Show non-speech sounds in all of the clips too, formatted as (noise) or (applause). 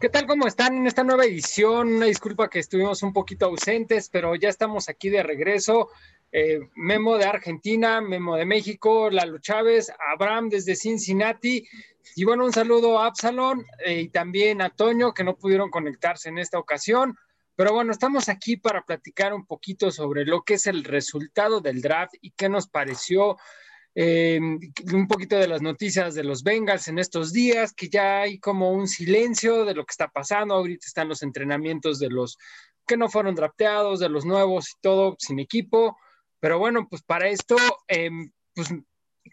¿Qué tal? ¿Cómo están en esta nueva edición? Una disculpa que estuvimos un poquito ausentes, pero ya estamos aquí de regreso. Eh, Memo de Argentina, Memo de México, Lalo Chávez, Abraham desde Cincinnati. Y bueno, un saludo a Absalón eh, y también a Toño, que no pudieron conectarse en esta ocasión. Pero bueno, estamos aquí para platicar un poquito sobre lo que es el resultado del draft y qué nos pareció eh, un poquito de las noticias de los Bengals en estos días, que ya hay como un silencio de lo que está pasando. Ahorita están los entrenamientos de los que no fueron drafteados, de los nuevos y todo sin equipo. Pero bueno, pues para esto, em, pues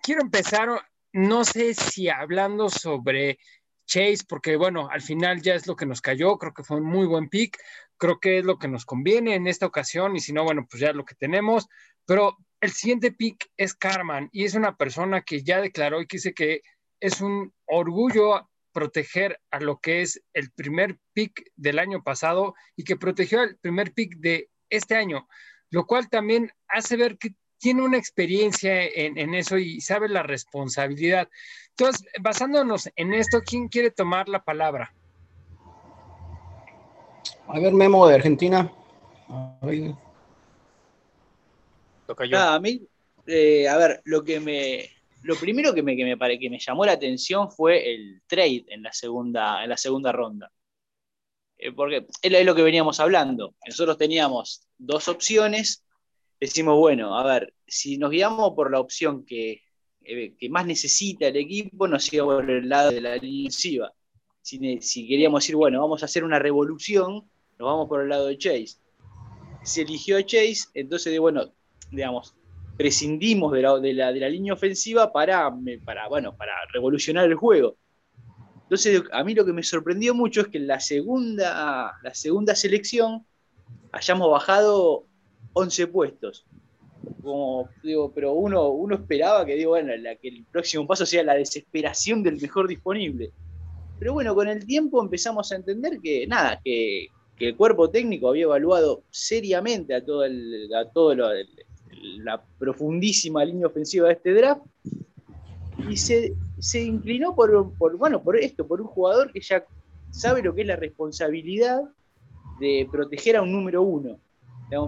quiero empezar, no sé si hablando sobre Chase, porque bueno, al final ya es lo que nos cayó, creo que fue un muy buen pick, creo que es lo que nos conviene en esta ocasión y si no, bueno, pues ya es lo que tenemos, pero el siguiente pick es Carman y es una persona que ya declaró y que dice que es un orgullo proteger a lo que es el primer pick del año pasado y que protegió al primer pick de este año, lo cual también hace ver que tiene una experiencia en, eso y sabe la responsabilidad. Entonces, basándonos en esto, ¿quién quiere tomar la palabra? A ver, Memo de Argentina. a mí, eh, a ver, lo que me, lo primero que me, que me, que me llamó la atención fue el trade en la segunda, en la segunda ronda. Eh, porque es lo que veníamos hablando. Nosotros teníamos dos opciones. Decimos, bueno, a ver, si nos guiamos por la opción que, eh, que más necesita el equipo, nos iba por el lado de la línea Si, queríamos decir, bueno, vamos a hacer una revolución, nos vamos por el lado de Chase. Se eligió a Chase, entonces, bueno, digamos, prescindimos de la, de la, línea ofensiva para, para, bueno, para revolucionar el juego. Entonces, a mí lo que me sorprendió mucho es que en la segunda, la segunda selección hayamos bajado 11 puestos. Como, digo, pero uno, uno esperaba que, digo, bueno, la, que el próximo paso sea la desesperación del mejor disponible. Pero bueno, con el tiempo empezamos a entender que, nada, que, que el cuerpo técnico había evaluado seriamente a todo, el, a todo lo, el, la profundísima línea ofensiva de este draft y se, inclinó por, bueno, por esto, por un jugador que ya sabe lo que es la responsabilidad de proteger a un número uno.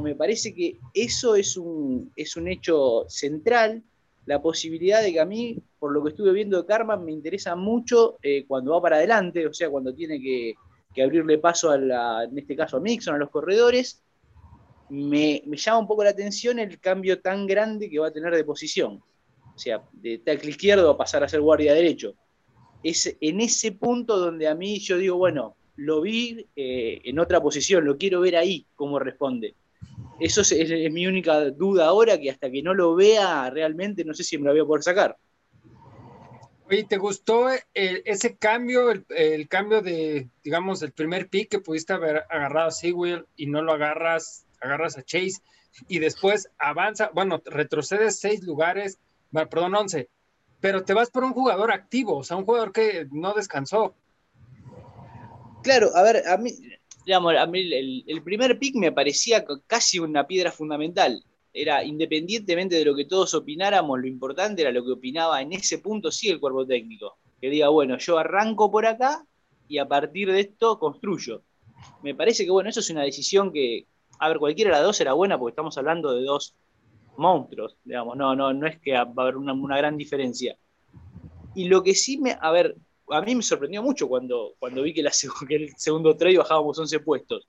me parece que eso es un, es un hecho central, la posibilidad de que a mí, por lo que estuve viendo de Karma, me interesa mucho eh, cuando va para adelante, o sea, cuando tiene que, abrirle paso a la, en este caso a Mixon, a los corredores, me, llama un poco la atención el cambio tan grande que va a tener de posición. O sea, de tackle izquierdo a pasar a ser guardia derecho. Es en ese punto donde a mí yo digo, bueno, lo vi eh, en otra posición, lo quiero ver ahí, cómo responde. Eso es, mi única duda ahora, que hasta que no lo vea realmente, no sé si me lo voy a poder sacar. Oye, ¿te gustó eh, ese cambio, el, cambio de, digamos, el primer pick que pudiste haber agarrado a Sewell y no lo agarras agarras a Chase y después avanza, bueno, retrocedes seis lugares, perdón, once, pero te vas por un jugador activo, o sea, un jugador que no descansó. Claro, a ver, a mí, digamos, a mí el, primer pick me parecía casi una piedra fundamental. Era independientemente de lo que todos opináramos, lo importante era lo que opinaba en ese punto sí el cuerpo técnico. Que diga, bueno, yo arranco por acá y a partir de esto construyo. Me parece que, bueno, eso es una decisión que, a ver, cualquiera de las dos era buena porque estamos hablando de dos monstruos, digamos, no, no, no es que va a haber una, gran diferencia. Y lo que sí me, a ver, a mí me sorprendió mucho cuando, cuando vi que, el segundo trade bajábamos 11 puestos.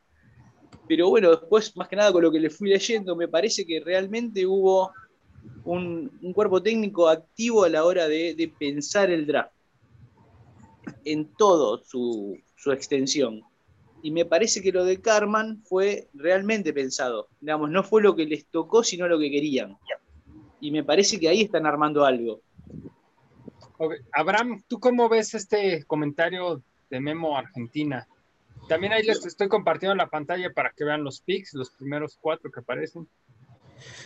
Pero bueno, después, más que nada con lo que le fui leyendo, me parece que realmente hubo un, cuerpo técnico activo a la hora de, pensar el draft en todo su, su extensión y me parece que lo de Carman fue realmente pensado. Digamos, no fue lo que les tocó, sino lo que querían. Y me parece que ahí están armando algo. Abraham, ¿tú cómo ves este comentario de Memo Argentina? También ahí les estoy compartiendo la pantalla para que vean los pics, los primeros cuatro que aparecen.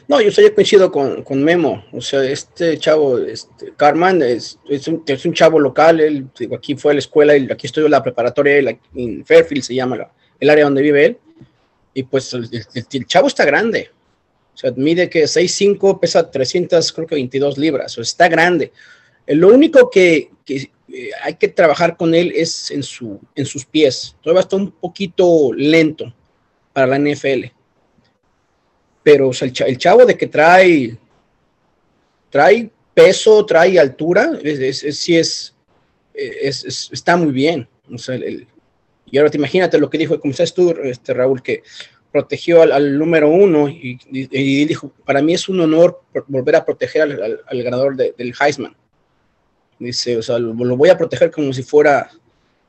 No, yo estoy coincido con, con, Memo. O sea, este chavo, este, Carman, es, es, un, es un chavo local. Él aquí fue a la escuela, y aquí estudió la preparatoria en Fairfield, se llama el área donde vive él. Y pues el, el, chavo está grande. O sea, mide que 6'5, pesa 300, creo que 22 libras. O sea, está grande. Lo único que, eh, hay que trabajar con él es en, su, en sus pies. Todavía está un poquito lento para la NFL. Pero el, chavo de que trae, trae peso, trae altura, es, sí es, está muy bien. y ahora te imagínate lo que dijo, como sabes tú, este, Raúl, que protegió al, número uno y, dijo, para mí es un honor volver a proteger al, ganador del Heisman. Dice, o sea, lo, voy a proteger como si fuera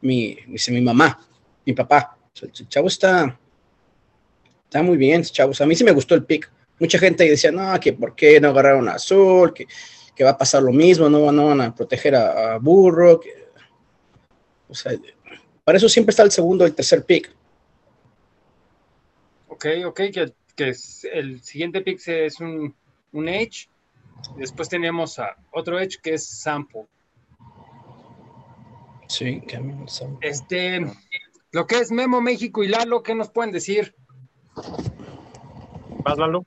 mi, dice, mi mamá, mi papá. el chavo está, está muy bien, chavos. A mí sí me gustó el pick. Mucha gente decía, no, que por qué no agarraron a Azul, que, va a pasar lo mismo, no, no van a proteger a, Burro. o sea, para eso siempre está el segundo y el tercer pick. Ok, ok, que, que el siguiente pick es un, un Edge. Después tenemos a otro Edge que es Sample. Sí, Este, lo que es Memo México y Lalo, ¿qué nos pueden decir? ¿Vas, Lalo?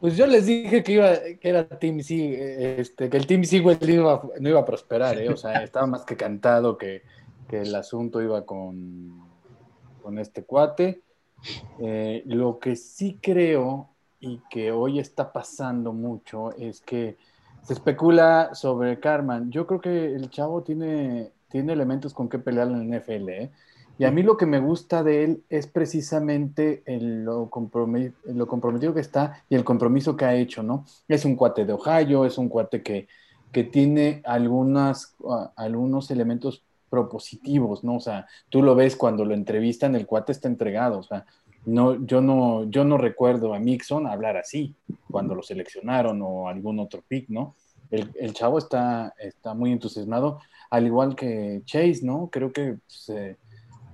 Pues yo les dije que iba, que era Team C, este, que el Team C no iba, no iba a prosperar, ¿eh? o sea, (laughs) estaba más que cantado que, el asunto iba con, con este cuate. Eh, lo que sí creo y que hoy está pasando mucho es que se especula sobre Carman. Yo creo que el chavo tiene tiene elementos con que pelear en el NFL. ¿eh? Y a mí lo que me gusta de él es precisamente el, lo, lo, comprometido que está y el compromiso que ha hecho, ¿no? Es un cuate de Ohio, es un cuate que, que tiene algunas, uh, algunos elementos propositivos, ¿no? O sea, tú lo ves cuando lo entrevistan, el cuate está entregado, o sea, no, yo, no, yo no recuerdo a Mixon hablar así cuando lo seleccionaron o algún otro pick, ¿no? El, el chavo está, está muy entusiasmado al igual que Chase, ¿no? Creo que pues, eh,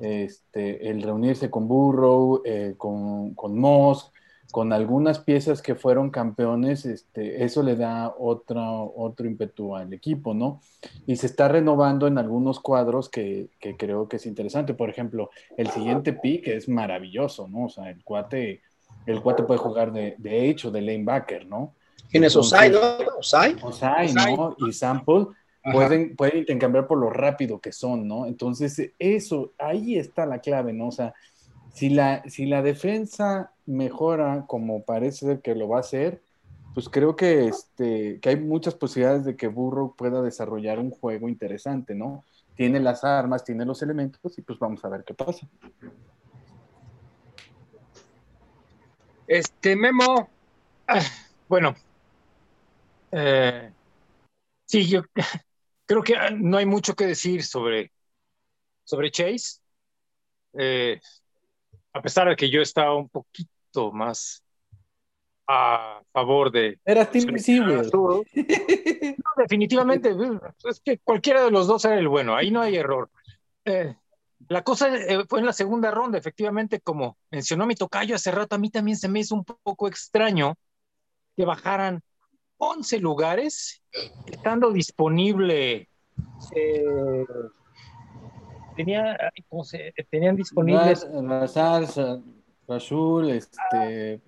este, el reunirse con Burrow, eh, con, con Moss, con algunas piezas que fueron campeones, este, eso le da otro, otro ímpetu al equipo, ¿no? Y se está renovando en algunos cuadros que, creo que es interesante. Por ejemplo, el siguiente pick es maravilloso, ¿no? O sea, el cuate, el cuate puede jugar de, de H o de lanebacker, ¿no? Tienes Osai, ¿no? Osai. Osai, ¿no? Y Sample pueden, pueden intercambiar por lo rápido que son, ¿no? Entonces, eso, ahí está la clave, ¿no? O sea, si la, si la defensa mejora como parece que lo va a hacer, pues creo que, este, que hay muchas posibilidades de que Burro pueda desarrollar un juego interesante, ¿no? Tiene las armas, tiene los elementos y pues vamos a ver qué pasa. Este Memo, ah, bueno, eh, sí, yo creo que ah, no hay mucho que decir sobre, sobre Chase. Eh, a pesar de que yo estaba un poquito más a favor de. Era Team (laughs) no, definitivamente, es que cualquiera de los dos era el bueno, ahí no hay error. Eh, la cosa eh, fue en la segunda ronda, efectivamente, como mencionó mi tocayo hace rato, a mí también se me hizo un poco extraño que bajaran 11 lugares, estando disponible. Eh, tenía, ¿cómo se, tenían disponibles. salsa, Rashul, este.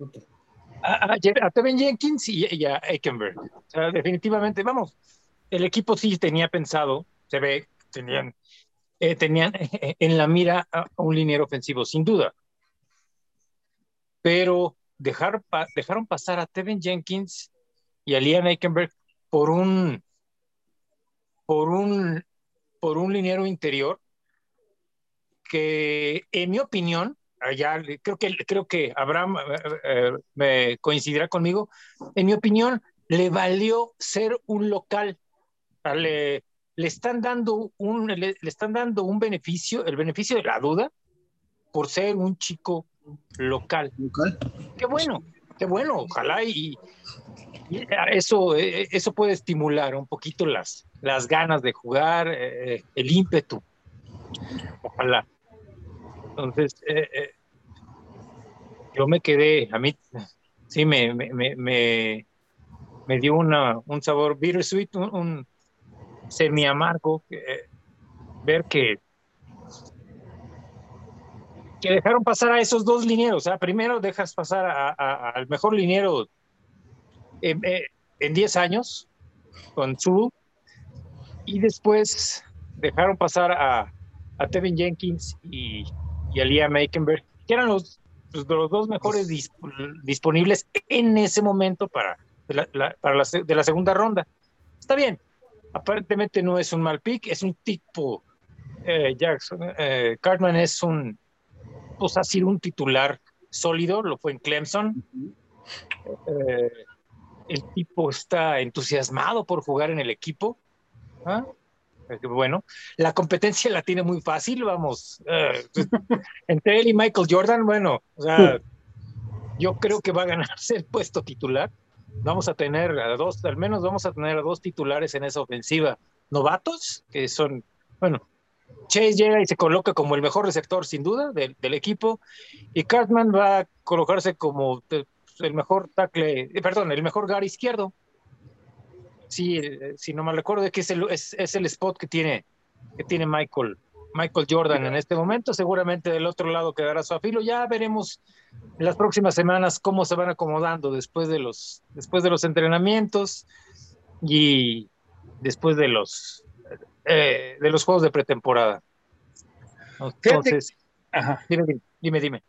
A, a, Tevin Jenkins y, a Eckenberg. definitivamente, vamos, el equipo sí tenía pensado, se ve, tenían, eh, tenían en la mira a un liniero ofensivo, sin duda. Pero dejar, dejaron pasar a Tevin Jenkins y a Liam Eikenberg por un por un por un liniero interior que en mi opinión allá creo que creo que Abraham eh, eh, me coincidirá conmigo en mi opinión le valió ser un local le, le están dando un le, están dando un beneficio el beneficio de la duda por ser un chico local, ¿Local? qué bueno qué bueno ojalá y, eso, eh, eso puede estimular un poquito las, las ganas de jugar, eh, el ímpetu. Ojalá. Entonces, eh, yo me quedé, a mí sí me, me, me, me dio una, un sabor bittersweet, un, un semi amargo, ver que que dejaron pasar a esos dos linieros. O sea, primero dejas pasar al mejor liniero en 10 años con Zulu y después dejaron pasar a, a Tevin Jenkins y, y a Liam Eikenberg, que eran los, pues, los dos mejores disponibles en ese momento para, la, para la, de la segunda ronda. Está bien, aparentemente no es un mal pick, es un tipo eh, Jackson. Eh, Cartman es un, pues ha sido un titular sólido, lo fue en Clemson. Eh, el tipo está entusiasmado por jugar en el equipo. ¿Ah? Bueno, la competencia la tiene muy fácil, vamos. entre él y Michael Jordan, bueno, o sea, yo creo que va a ganarse el puesto titular. Vamos a tener a dos, al menos vamos a tener a dos titulares en esa ofensiva novatos, que son, bueno, Chase llega y se coloca como el mejor receptor, sin duda, del, equipo. Y Cartman va a colocarse como el mejor tackle, eh, perdón, el mejor guard izquierdo. Sí, eh, si no me recuerdo, es que es el, spot que tiene, que tiene Michael, Michael Jordan en este momento. Seguramente del otro lado quedará su afilo. Ya veremos en las próximas semanas cómo se van acomodando después de los, después de los entrenamientos y después de los eh, de los juegos de pretemporada. Entonces, dime, dime,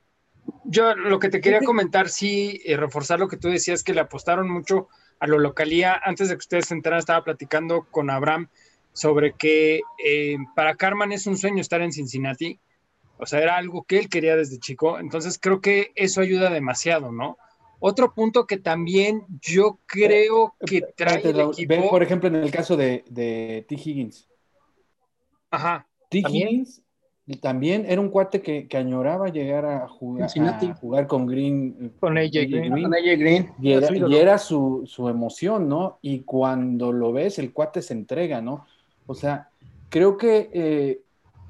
Yo lo que te quería comentar, sí, y reforzar lo que tú decías, que le apostaron mucho a lo localía. Antes de que ustedes se enteraran, estaba platicando con Abraham sobre que eh, para Carman es un sueño estar en Cincinnati. O sea, era algo que él quería desde chico. Entonces creo que eso ayuda demasiado, ¿no? Otro punto que también yo creo que trae el equipo... por ejemplo, en el caso de, de T. Higgins. Ajá. T. Higgins también era un cuate que, añoraba llegar a jugar, jugar con Green. Con AJ Green. Y era, su, emoción, ¿no? Y cuando lo ves, el cuate se entrega, ¿no? O sea, creo que eh,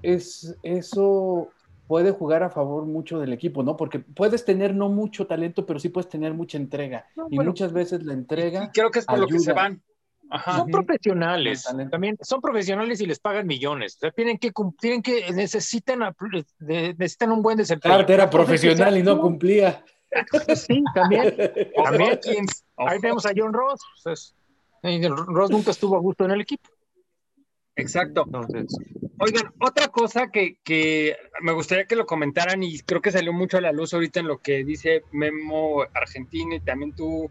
es, eso puede jugar a favor mucho del equipo, ¿no? Porque puedes tener no mucho talento, pero sí puedes tener mucha entrega. y muchas veces la entrega. creo que es por lo que se van. Son profesionales, también son profesionales y les pagan millones. O sea, tienen que tienen que necesitan necesitan un buen desempeño. era profesional y no cumplía. Sí, también. (laughs) también. Ahí tenemos a John Ross. Ross nunca estuvo a gusto en el equipo. Exacto. Oigan, otra cosa que, que, me gustaría que lo comentaran y creo que salió mucho a la luz ahorita en lo que dice Memo Argentina y también tú,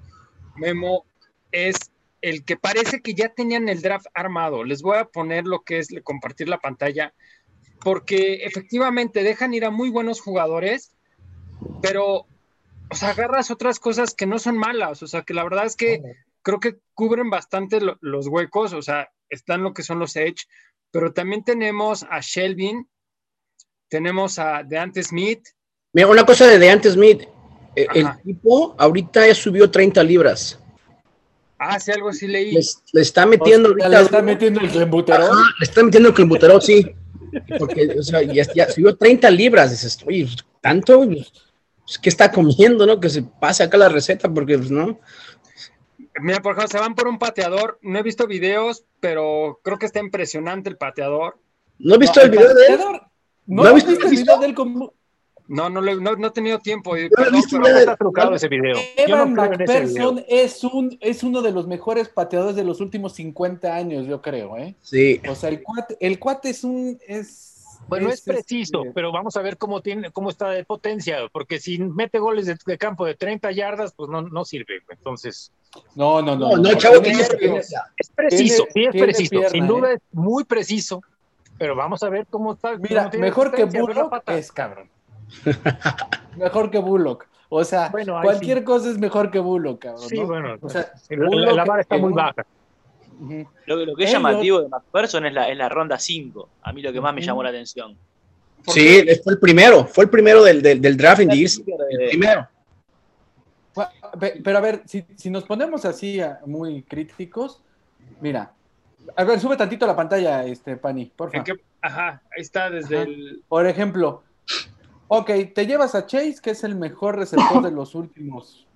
Memo, es el que parece que ya tenían el draft armado. Les voy a poner lo que es compartir la pantalla, porque efectivamente dejan ir a muy buenos jugadores, pero, o sea, agarras otras cosas que no son malas, o sea, que la verdad es que creo que cubren bastante los huecos, o sea, están lo que son los Edge, pero también tenemos a Shelvin, tenemos a Deante Smith. Mira, una cosa de Deante Smith, e, el, tipo ahorita ya subió 30 libras. Ah, sí, algo así leí. Le, está metiendo ahorita. ¿Le está metiendo el clembuterol? le está metiendo el clembuterol, sí. Porque, o sea, ya, subió 30 libras. Dices, oye, ¿tanto? Pues, ¿Qué está comiendo, no? Que se pase acá la receta, porque, pues, no. Mira, por ejemplo, se van por un pateador. No he visto videos, pero creo que está impresionante el pateador. ¿No he visto el, video de él? ¿No, ¿No visto el video de él como, no, no, no, no he tenido tiempo. Perdón, pero no está trucado ese video. Evan McPherson es, un, es uno de los mejores pateadores de los últimos 50 años, yo creo. ¿eh? Sí. O sea, el cuate, el cuate es un... Es, bueno, es, preciso, este pero vamos a ver cómo tiene, cómo está de potencia, porque si mete goles de, campo de 30 yardas, pues no, no sirve. Entonces. No, no, no. No, chavo, es preciso, sí es preciso. Sin duda ¿eh? es muy preciso, pero vamos a ver cómo está. Mira, mejor que Burrow es cabrón. (laughs) mejor que Bullock. O sea, cualquier cosa es mejor que Bullock, cabrón. Sí, bueno, o sea, la, barra está muy baja. Lo, que es llamativo de McPherson es la, es la ronda 5. A mí lo que más me llamó la atención. Sí, fue el primero, fue el primero del, del, draft en el primero. Pero a ver, si, si nos ponemos así muy críticos, mira, a ver, sube tantito la pantalla, este, Pani, por favor. Ajá, ahí está desde el. Por ejemplo, Ok, te llevas a Chase, que es el mejor receptor de los últimos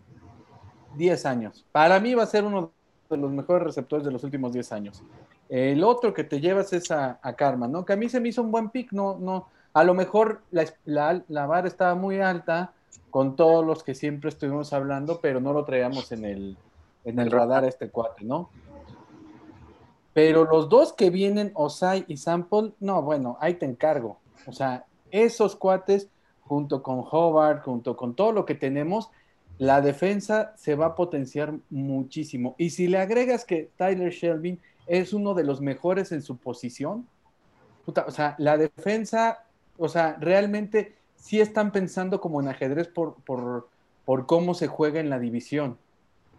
10 años. Para mí va a ser uno de los mejores receptores de los últimos 10 años. El otro que te llevas es a, Karma, ¿no? Que a mí se me hizo un buen pick, no, no. A lo mejor la, la, la vara estaba muy alta con todos los que siempre estuvimos hablando, pero no lo traíamos en el, en el radar este cuate, ¿no? Pero los dos que vienen, Osai y Sample, no, bueno, ahí te encargo. O sea, esos cuates, junto con Hobart, junto con todo lo que tenemos, la defensa se va a potenciar muchísimo. Y si le agregas que Tyler Shelby es uno de los mejores en su posición, o sea, la defensa, o sea, realmente sí están pensando como en ajedrez por, por, por cómo se juega en la división.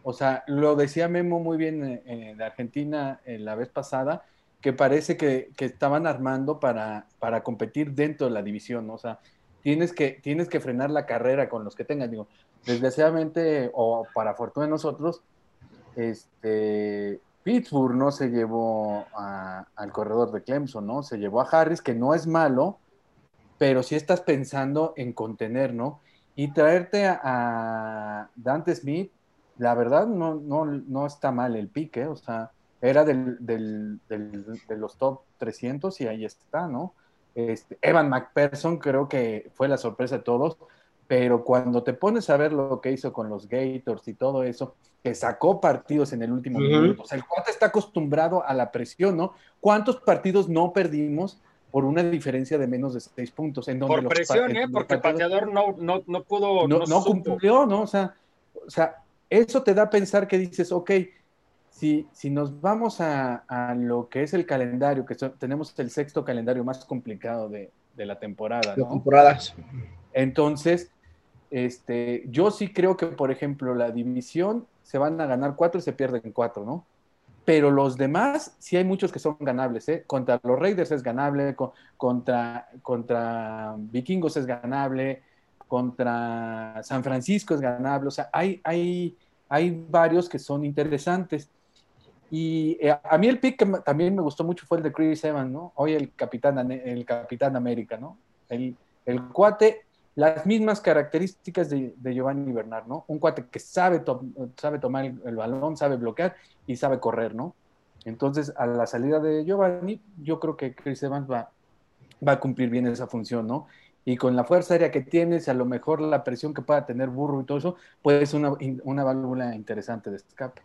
O sea, lo decía Memo muy bien eh, eh, Argentina eh, la vez pasada, que parece que, estaban armando para, para, competir dentro de la división. O sea, tienes que, tienes que frenar la carrera con los que tengan. Digo, desgraciadamente, o para fortuna de nosotros, este, Pittsburgh no se llevó al corredor de Clemson, ¿no? Se llevó a Harris, que no es malo, pero sí estás pensando en contener, ¿no? Y traerte a Dante Smith la verdad no, no, no está mal el pique, o sea, era del, del, de los top 300 y ahí está, ¿no? Este, Evan McPherson creo que fue la sorpresa de todos, pero cuando te pones a ver lo que hizo con los Gators y todo eso, que sacó partidos en el último minuto, o sea, el cuate está acostumbrado a la presión, ¿no? ¿Cuántos partidos no perdimos? por una diferencia de menos de seis puntos. En donde por presión, ¿eh? Porque el pateador no, no, no pudo. No, no cumplió, ¿no? O sea, o sea, eso te da a pensar que dices, ok, si, si nos vamos a, lo que es el calendario, que tenemos el sexto calendario más complicado de, la temporada. ¿no? temporadas. Entonces, este, yo sí creo que, por ejemplo, la división se van a ganar cuatro y se pierden cuatro, ¿no? Pero los demás, sí hay muchos que son ganables, ¿eh? Contra los Raiders es ganable, contra, contra Vikingos es ganable, contra San Francisco es ganable, o sea, hay, hay, hay varios que son interesantes. Y eh, a mí el pick que también me gustó mucho fue el de Chris Evans, ¿no? Hoy el capitán, el capitán América, ¿no? El, el cuate, las mismas características de, Giovanni Bernard, ¿no? Un cuate que sabe, sabe tomar el, el, balón, sabe bloquear y sabe correr, ¿no? Entonces, a la salida de Giovanni, yo creo que Chris Evans va, va a cumplir bien esa función, ¿no? y con la fuerza aérea que tienes, a lo mejor la presión que pueda tener Burro y todo eso, puede ser una, una válvula interesante de escape.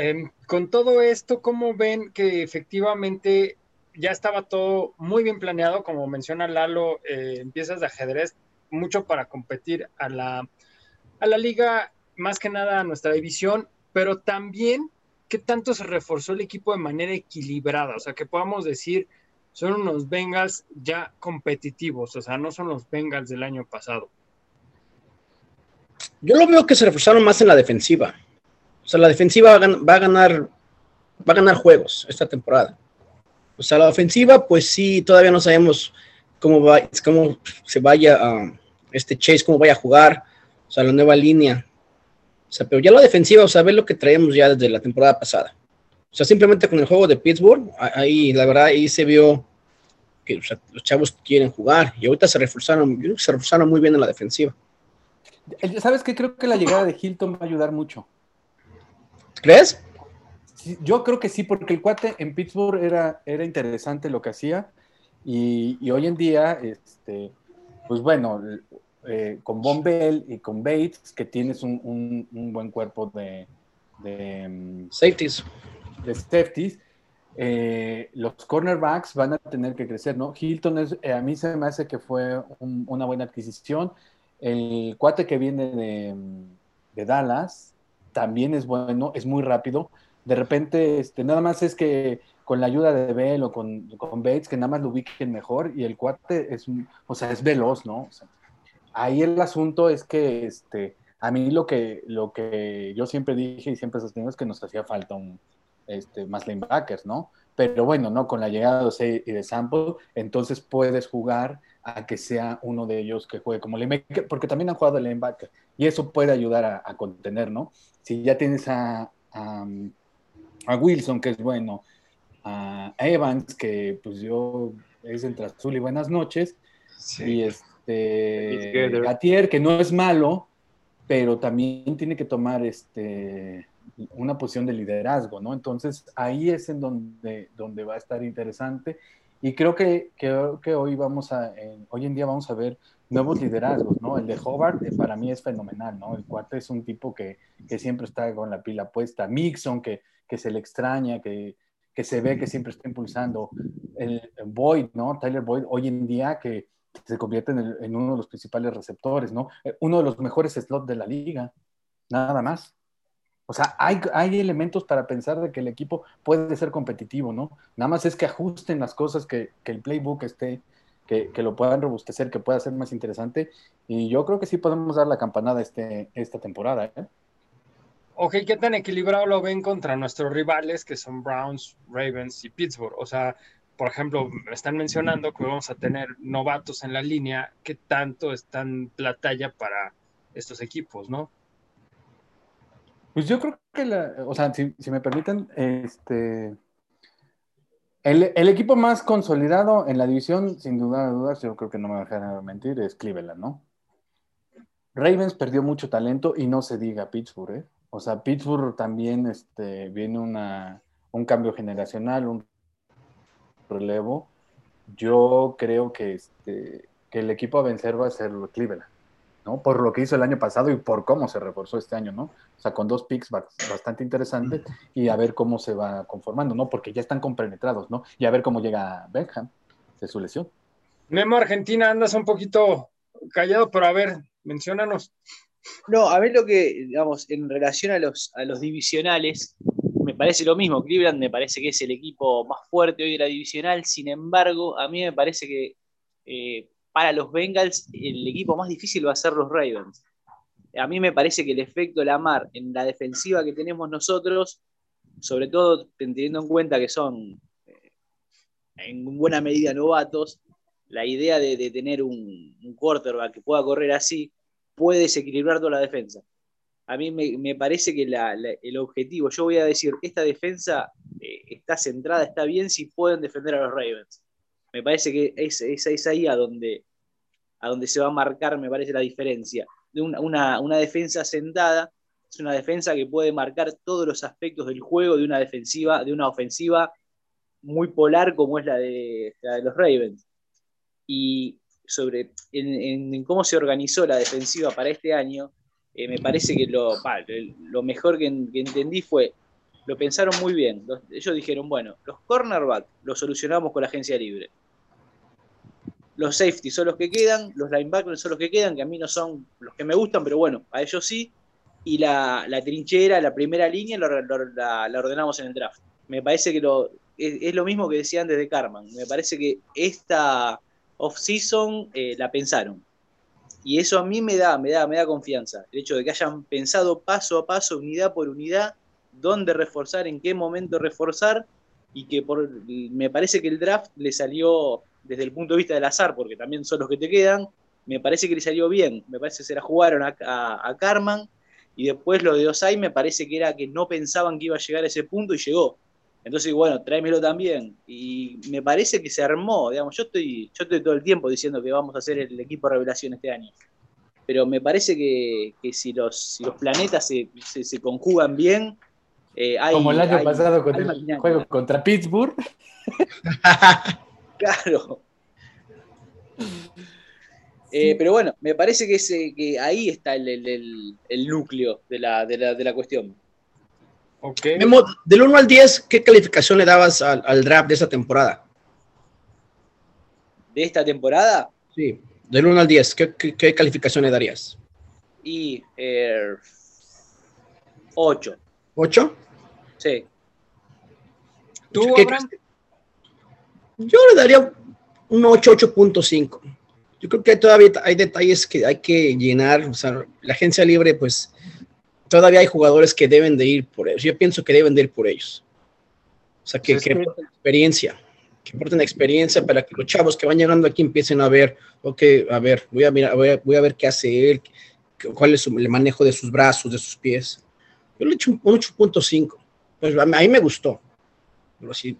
Em, con todo esto, ¿cómo ven que efectivamente ya estaba todo muy bien planeado? Como menciona Lalo, eh, empiezas de ajedrez mucho para competir a la, a la liga, más que nada a nuestra división, pero también qué tanto se reforzó el equipo de manera equilibrada, o sea, que podamos decir, son unos Bengals ya competitivos, o sea, no son los Bengals del año pasado. Yo lo veo que se reforzaron más en la defensiva. O sea, la defensiva va a ganar, va a ganar juegos esta temporada. O sea, la ofensiva, pues sí, todavía no sabemos cómo, va, cómo se vaya a este Chase, cómo vaya a jugar, o sea, la nueva línea. O sea, pero ya la defensiva, o sea, ve lo que traemos ya desde la temporada pasada. O sea, simplemente con el juego de Pittsburgh, ahí la verdad ahí se vio que los chavos quieren jugar y ahorita se reforzaron, se reforzaron muy bien en la defensiva. ¿Sabes qué? Creo que la llegada de Hilton va a ayudar mucho. ¿Crees? yo creo que sí, porque el cuate en Pittsburgh era, era interesante lo que hacía y, hoy en día, este, pues bueno, eh, con Von Bell y con Bates, que tienes un, buen cuerpo de, de mm, safeties de safeties, eh, los cornerbacks van a tener que crecer, ¿no? Hilton es, eh, a mí se me hace que fue una buena adquisición. El cuate que viene de, Dallas también es bueno, es muy rápido. De repente, este, nada más es que con la ayuda de Bell o con, con Bates, que nada más lo ubiquen mejor y el cuate es, o sea, es veloz, ¿no? ahí el asunto es que, este, a mí lo que, lo que yo siempre dije y siempre sostengo es que nos hacía falta un, este, más linebackers, ¿no? Pero bueno, ¿no? Con la llegada de José y de Sample, entonces puedes jugar a que sea uno de ellos que juegue como linebacker, porque también han jugado el linebacker, y eso puede ayudar a, contener, ¿no? Si ya tienes a, a, Wilson, que es bueno, a Evans, que pues yo es entre azul y buenas noches, y este Gatier, que no es malo, pero también tiene que tomar este una posición de liderazgo, ¿no? Entonces ahí es en donde, donde va a estar interesante Y creo que, que, hoy vamos a, hoy en día vamos a ver nuevos liderazgos, ¿no? El de Hobart eh, para mí es fenomenal, ¿no? El cuate es un tipo que, que siempre está con la pila puesta. Mixon, que, que se le extraña, que, que se ve que siempre está impulsando. El Boyd, ¿no? Tyler Boyd, hoy en día que se convierte en, uno de los principales receptores, ¿no? Eh, uno de los mejores slots de la liga, nada más. O sea, hay, hay elementos para pensar de que el equipo puede ser competitivo, ¿no? Nada más es que ajusten las cosas, que, que el playbook esté, que, que, lo puedan robustecer, que pueda ser más interesante. Y yo creo que sí podemos dar la campanada este, esta temporada, ¿eh? Ok, ¿qué tan equilibrado lo ven contra nuestros rivales que son Browns, Ravens y Pittsburgh? O sea, por ejemplo, me están mencionando que vamos a tener novatos en la línea. ¿Qué tanto están la talla para estos equipos, no? Pues yo creo que, la, o sea, si, me permiten, este, el, equipo más consolidado en la división, sin duda dudas, yo creo que no me dejar mentir, es Cleveland, ¿no? Ravens perdió mucho talento y no se diga Pittsburgh, ¿eh? O sea, Pittsburgh también este, viene una, un cambio generacional, un relevo. Yo creo que, este, que el equipo a vencer va a ser Cleveland, ¿no? Por lo que hizo el año pasado y por cómo se reforzó este año, ¿no? O sea, con dos picks bastante interesantes y a ver cómo se va conformando, ¿no? Porque ya están compenetrados, ¿no? Y a ver cómo llega Beckham de su lesión. Memo Argentina, andas un poquito callado, pero a ver, menciónanos. No, a ver lo que, digamos, en relación a los, a los divisionales, me parece lo mismo. Cleveland me parece que es el equipo más fuerte hoy de la divisional. Sin embargo, a mí me parece que eh, para los Bengals el equipo más difícil va a ser los Ravens. A mí me parece que el efecto Lamar en la defensiva que tenemos nosotros, sobre todo teniendo en cuenta que son eh, en buena medida novatos, la idea de, tener un, un quarterback que pueda correr así, puede desequilibrar toda la defensa. A mí me, parece que el objetivo, yo voy a decir, esta defensa eh, está centrada, está bien si pueden defender a los Ravens. Me parece que es, es, ahí a donde, a donde se va a marcar, me parece, la diferencia. De una, una, defensa sentada es una defensa que puede marcar todos los aspectos del juego de una defensiva, de una ofensiva muy polar como es la de, la de los Ravens. Y sobre en, cómo se organizó la defensiva para este año, eh, me parece que lo, lo mejor que, entendí fue, lo pensaron muy bien. ellos dijeron, bueno, los cornerback los solucionamos con la agencia libre. Los safety son los que quedan, los linebackers son los que quedan, que a mí no son los que me gustan, pero bueno, a ellos sí. Y la, trinchera, la primera línea, la, ordenamos en el draft. Me parece que lo, es, es, lo mismo que decía antes de Carman. Me parece que esta, off-season eh, la pensaron. Y eso a mí me da, me da, me da confianza. El hecho de que hayan pensado paso a paso, unidad por unidad, dónde reforzar, en qué momento reforzar, y que por, me parece que el draft le salió desde el punto de vista del azar, porque también son los que te quedan, me parece que le salió bien. Me parece que se la jugaron a, a, a Carman, y después lo de Osai me parece que era que no pensaban que iba a llegar a ese punto y llegó. Entonces, bueno, tráemelo también. Y me parece que se armó, digamos, yo estoy, yo estoy todo el tiempo diciendo que vamos a hacer el equipo de revelación este año. Pero me parece que, si, los, los planetas se, conjugan bien, eh, Como el año pasado el juego contra Pittsburgh. (laughs) claro. Eh, pero bueno, me parece que, ese, que ahí está el, núcleo de la, de la cuestión. Okay. del 1 al 10, ¿qué calificación le dabas al, draft de esta temporada? ¿De esta temporada? Sí, del 1 al 10, ¿qué, calificación le darías? Y 8. Eh, ¿8? Sí. ¿Tú, Abraham? Yo le daría un 8, 8.5. Yo creo que todavía hay detalles que hay que llenar. O sea, la agencia libre, pues, todavía hay jugadores que deben de ir por ellos. Yo pienso que deben de ir por ellos. O sea, que, que experiencia, que importen experiencia para que los chavos que van llegando aquí empiecen a ver, ok, a ver, voy a mirar, voy a, ver qué hace él, cuál es el manejo de sus brazos, de sus pies. Yo le he hecho un, 8.5. Pues a mí me gustó. Pero sí,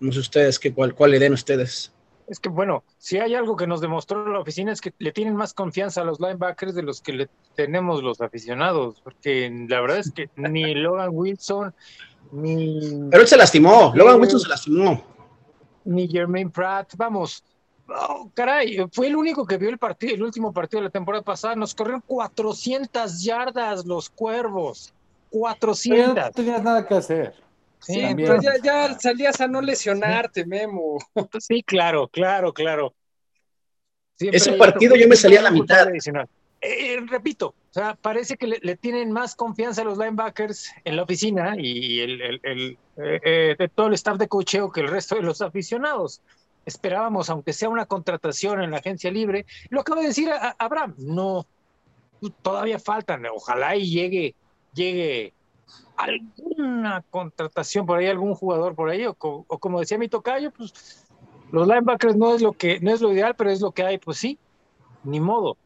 no sé ustedes, qué, cuál, cuál le den ustedes. Es que bueno, si hay algo que nos demostró la oficina es que le tienen más confianza a los linebackers de los que le tenemos los aficionados, porque la verdad es que ni (laughs) Logan Wilson ni... Pero él se lastimó, Logan Wilson se lastimó. ni Jermaine Pratt. Vamos, oh, caray, fue el único que vio el partido, el último partido de la temporada pasada. Nos corrieron 400 yardas los cuervos. 400. no tenías nada que hacer. Sí, pues ya, ya, salías a no lesionarte, Memo. Sí, claro, claro, claro. Ese partido yo me salía a la mitad. Eh, repito, o sea, parece que le, tienen más confianza a los linebackers en la oficina y el, el, eh, eh, de todo el staff de cocheo que el resto de los aficionados. Esperábamos, aunque sea una contratación en la agencia libre. Lo acabo de decir a, Abraham, no, todavía faltan. Ojalá y llegue, llegue alguna contratación por ahí, algún jugador por ahí, o, como decía mi tocayo, pues los linebackers no es lo que, no es lo ideal, pero es lo que hay, pues sí, ni modo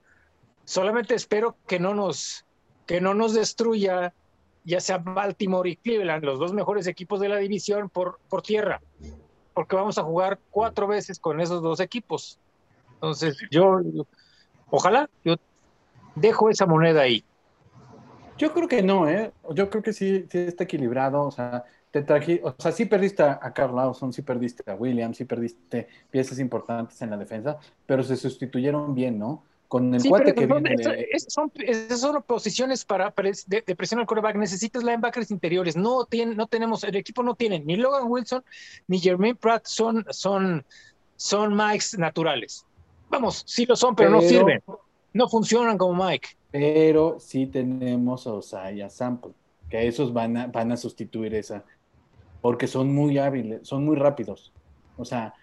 Solamente espero que no nos, que no nos destruya ya sea Baltimore y Cleveland, los dos mejores equipos de la división por, por tierra, porque vamos a jugar cuatro veces con esos dos equipos. Entonces, yo, ojalá, yo dejo esa moneda ahí. Yo creo que no, ¿eh? Yo creo que sí, sí está equilibrado, o sea, te traje, o sea, sí perdiste a Carl Lawson, sí perdiste a Williams, sí perdiste piezas importantes en la defensa, pero se sustituyeron bien, ¿no? con el cuate que viene esas, son, son, posiciones para de, presión al coreback. Necesitas linebackers interiores. No, tiene, no tenemos, el equipo no tiene ni Logan Wilson ni Jermaine Pratt son, son, son Mikes naturales. Vamos, sí lo son, pero, no sirven. No funcionan como Mike. Pero sí tenemos a Osaya Sample, que esos van a, van a sustituir esa, porque son muy hábiles, son muy rápidos. O sea,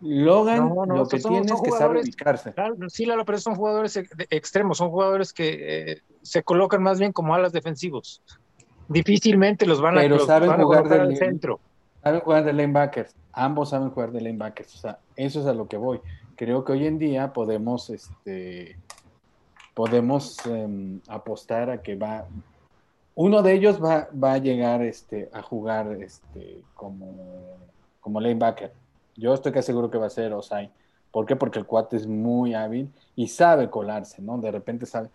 Logan lo que tiene es que sabe ubicarse. sí, Lalo, pero son jugadores extremos, son jugadores que eh, se colocan más bien como alas defensivos. Difícilmente los van a, pero saben jugar del centro. Saben jugar de linebackers, ambos saben jugar de linebackers, o sea, eso es a lo que voy. Creo que hoy en día podemos, este, podemos em, apostar a que va, uno de ellos va, va a llegar este, a jugar este, como, como linebacker yo estoy casi seguro que va a ser Osai. ¿Por qué? Porque el cuate es muy hábil y sabe colarse, ¿no? De repente sabe,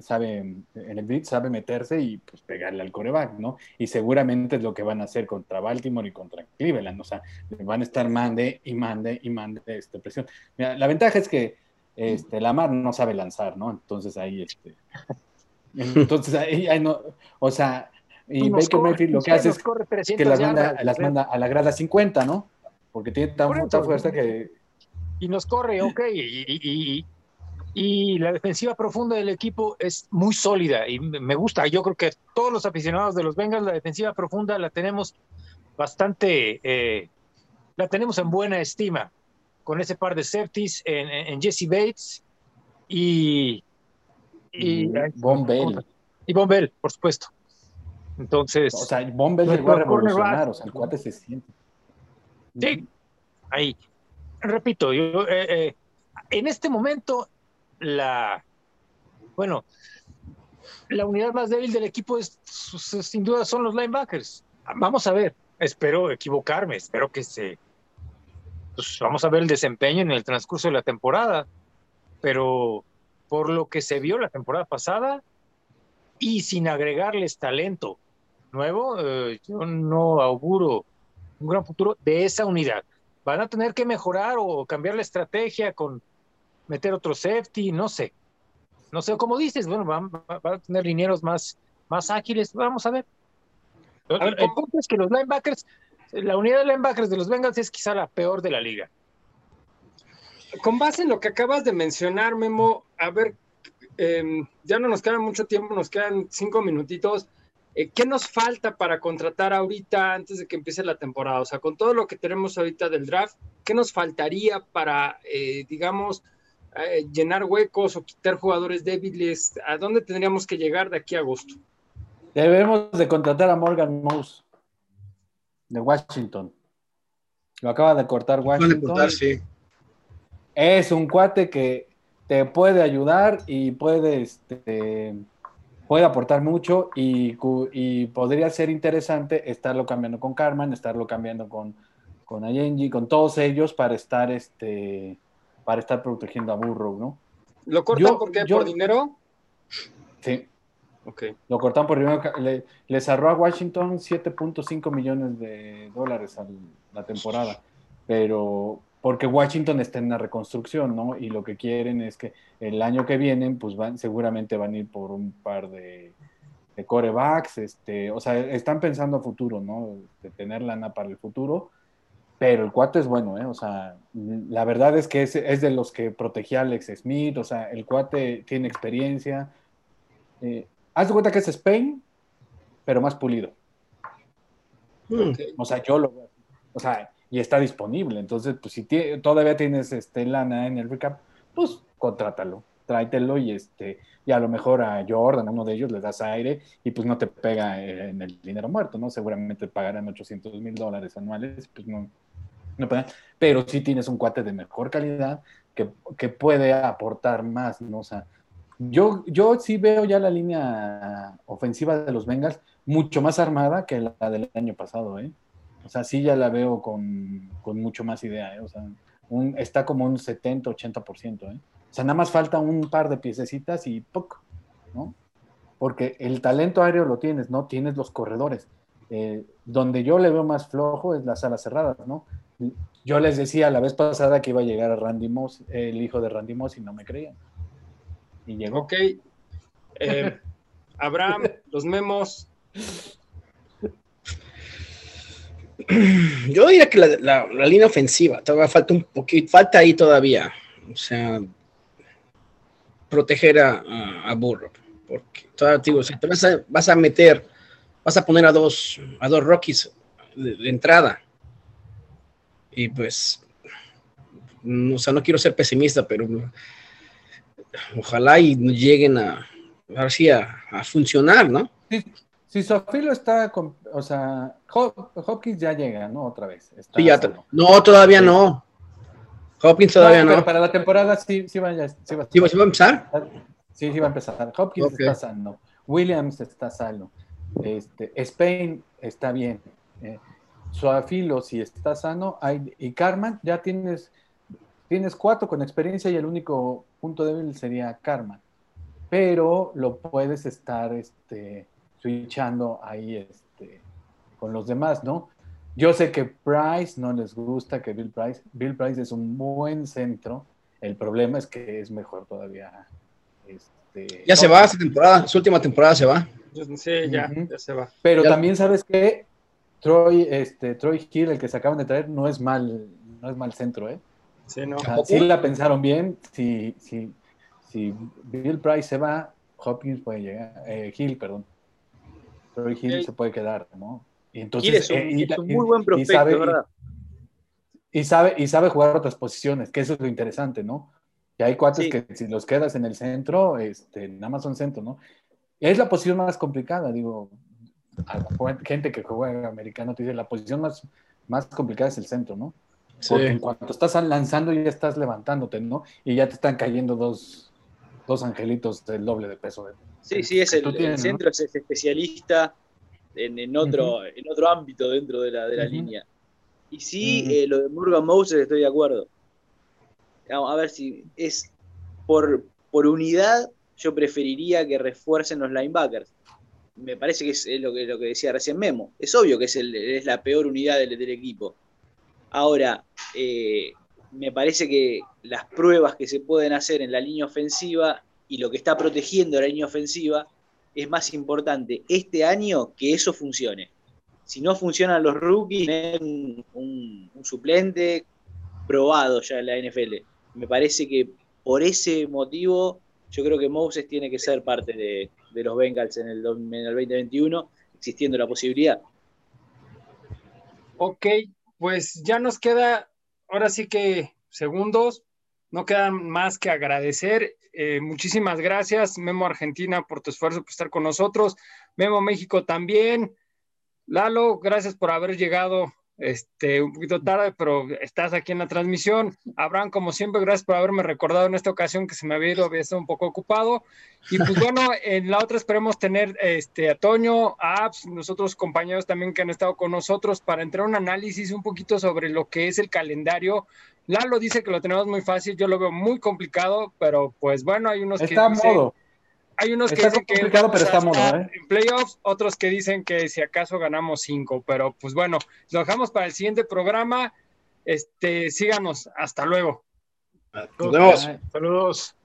sabe en el blitz sabe meterse y pues pegarle al coreback, ¿no? Y seguramente es lo que van a hacer contra Baltimore y contra Cleveland, o sea, van a estar mande y mande y mande este, presión. La ventaja es que este, Lamar no sabe lanzar, ¿no? Entonces ahí, este, entonces ahí, no, o sea, y Baker Mayfield lo que hace es que las manda, las manda a la grada 50, ¿no? porque tiene tan mucha fuerza que... Y nos corre, ok, y, y, la defensiva profunda del equipo es muy sólida y me gusta. Yo creo que todos los aficionados de los Bengals, la defensiva profunda la tenemos bastante, eh, la tenemos en buena estima, con ese par de safeties en, Jesse Bates y... Y, Von Bell. Y Von Bell, por supuesto. Entonces... O sea, Von Bell llegó a revolucionar, o sea, el cuate se siente. Sí, ahí. Repito, yo, eh, eh, en este momento, la, bueno, la unidad más débil del equipo es, sin duda son los linebackers. Vamos a ver, espero equivocarme, espero que se, pues vamos a ver el desempeño en el transcurso de la temporada, pero por lo que se vio la temporada pasada y sin agregarles talento nuevo, eh, yo no auguro un gran futuro de esa unidad. Van a tener que mejorar o cambiar la estrategia con meter otro safety, no sé. No sé, como dices, bueno, van, a tener linieros más, más ágiles, vamos a ver. el, punto es que los linebackers, la unidad de linebackers de los Bengals es quizá la peor de la liga. Con base en lo que acabas de mencionar, Memo, a ver, em, ya no nos queda mucho tiempo, nos quedan cinco minutitos. Eh, ¿Qué nos falta para contratar ahorita antes de que empiece la temporada? O sea, con todo lo que tenemos ahorita del draft, ¿qué nos faltaría para, eh, digamos, eh, llenar huecos o quitar jugadores débiles? ¿A dónde tendríamos que llegar de aquí a agosto? Debemos de contratar a Morgan Moose de Washington. Lo acaba de cortar Washington. sí. Es un cuate que te puede ayudar y puede este, puede aportar mucho y, podría ser interesante estarlo cambiando con Carmen, estarlo cambiando con, con Ayenji, con todos ellos para estar, este, para estar protegiendo a Burrow, ¿no? ¿Lo cortan porque por dinero? Sí. Lo cortan por dinero. Le, le cerró a Washington 7.5 millones de dólares a la temporada. pero porque Washington está en una reconstrucción, ¿no? Y lo que quieren es que el año que vienen, pues van, seguramente van a ir por un par de, de corebacks, este, o sea, están pensando a futuro, ¿no? De tener lana para el futuro, pero el cuate es bueno, ¿eh? O sea, la verdad es que es, es de los que protegía a Alex Smith, o sea, el cuate tiene experiencia. Eh, haz de cuenta que es Spain, pero más pulido. Hmm. O sea, yo lo o sea, y está disponible. Entonces, pues si todavía tienes este, lana en el recap, pues contrátalo, tráetelo y este, y a lo mejor a Jordan, a uno de ellos, le das aire y pues no te pega en el dinero muerto, ¿no? Seguramente pagarán 800 mil dólares anuales, pues no, no pero sí tienes un cuate de mejor calidad que, que, puede aportar más, ¿no? O sea, yo, yo sí veo ya la línea ofensiva de los Bengals mucho más armada que la del año pasado, ¿eh? O sea, sí ya la veo con, con mucho más idea, ¿eh? O sea, un, está como un 70, 80%, ¿eh? O sea, nada más falta un par de piececitas y ¡poc! ¿no? Porque el talento aéreo lo tienes, ¿no? Tienes los corredores. Eh, donde yo le veo más flojo es las alas cerradas, ¿no? Yo les decía la vez pasada que iba a llegar a Randy Moss, el hijo de Randy Moss, y no me creían. Y llegó. Ok. Eh, (laughs) Abraham, los memos. Yo diría que la, línea ofensiva, todavía falta un poquito, falta ahí todavía. O sea, proteger a, a, Burro. Porque todavía digo, te vas a, vas a, meter, vas a poner a dos, a dos Rockies de, entrada. Y pues, o sea, no quiero ser pesimista, pero ojalá y lleguen a, a, a funcionar, ¿no? Sí, si Sofilo está, con, o sea, Hopkins ya llega, ¿no? Otra vez. sí, ya no, todavía no. Hopkins todavía no. Pero para la temporada sí, sí, va, sí, va, ¿Sí, va, a empezar? Sí, sí va a empezar. Hopkins está sano. Williams está sano. Este, Spain está bien. Eh, Suafilo, si está sano. Hay, y Carman, ya tienes, tienes cuatro con experiencia y el único punto débil sería Carman. Pero lo puedes estar este, switchando ahí este, con los demás, ¿no? Yo sé que Price no les gusta que Bill Price. Bill Price es un buen centro. El problema es que es mejor todavía. Este, ya se va esta temporada, su última temporada se va. Sí, ya, ya se va. Pero también sabes que Troy, este, Troy Hill, el que se acaban de traer, no es mal, no es mal centro, ¿eh? Sí, no. sí la pensaron bien. Si, si, si Bill Price se va, Hopkins puede llegar, eh, Hill, perdón. Troy Hill se puede quedar, ¿no? Y entonces, es un, eh, muy buen prospecto, y sabe, ¿verdad? Y, sabe, y sabe jugar otras posiciones, que eso es lo interesante, ¿no? Que hay cuates que si los quedas en el centro, este, nada más son centro, ¿no? Es la posición más complicada, digo, gente que juega americano te dice, la posición más, más complicada es el centro, ¿no? Porque en cuanto estás lanzando ya estás levantándote, ¿no? Y ya te están cayendo dos, dos angelitos del doble de peso. sí, sí, es el, centro es especialista en, otro, en otro ámbito dentro de la, de la línea. Y sí, eh, lo de Morgan Moses estoy de acuerdo. Vamos a ver si es por, por unidad, yo preferiría que refuercen los linebackers. Me parece que es, lo, que, lo que decía recién Memo. Es obvio que es, el, es la peor unidad del, del equipo. Ahora, eh, me parece que las pruebas que se pueden hacer en la línea ofensiva y lo que está protegiendo la línea ofensiva es más importante este año que eso funcione. Si no funcionan los rookies, tienen un, suplente probado ya en la NFL. Me parece que por ese motivo yo creo que Moses tiene que ser parte de, los Bengals en el, en el 2021, existiendo la posibilidad. Ok, pues ya nos queda, ahora sí que segundos, no quedan más que agradecer. Eh, muchísimas gracias, Memo Argentina, por tu esfuerzo por estar con nosotros. Memo México también. Lalo, gracias por haber llegado este, un poquito tarde, pero estás aquí en la transmisión. Abraham, como siempre, gracias por haberme recordado en esta ocasión que se me había ido, había estado un poco ocupado. Y pues (laughs) bueno, en la otra esperemos tener este, a Toño, a Abs, nosotros compañeros también que han estado con nosotros para entrar un análisis un poquito sobre lo que es el calendario. Lalo dice que lo tenemos muy fácil, yo lo veo muy complicado, pero pues bueno, hay unos está que... modo. Hay unos que dicen que pero está ¿eh? en playoffs, otros que dicen que si acaso ganamos cinco, pero pues bueno, lo dejamos para el siguiente programa. Este, síganos. Hasta luego. Nos vemos. Saludos.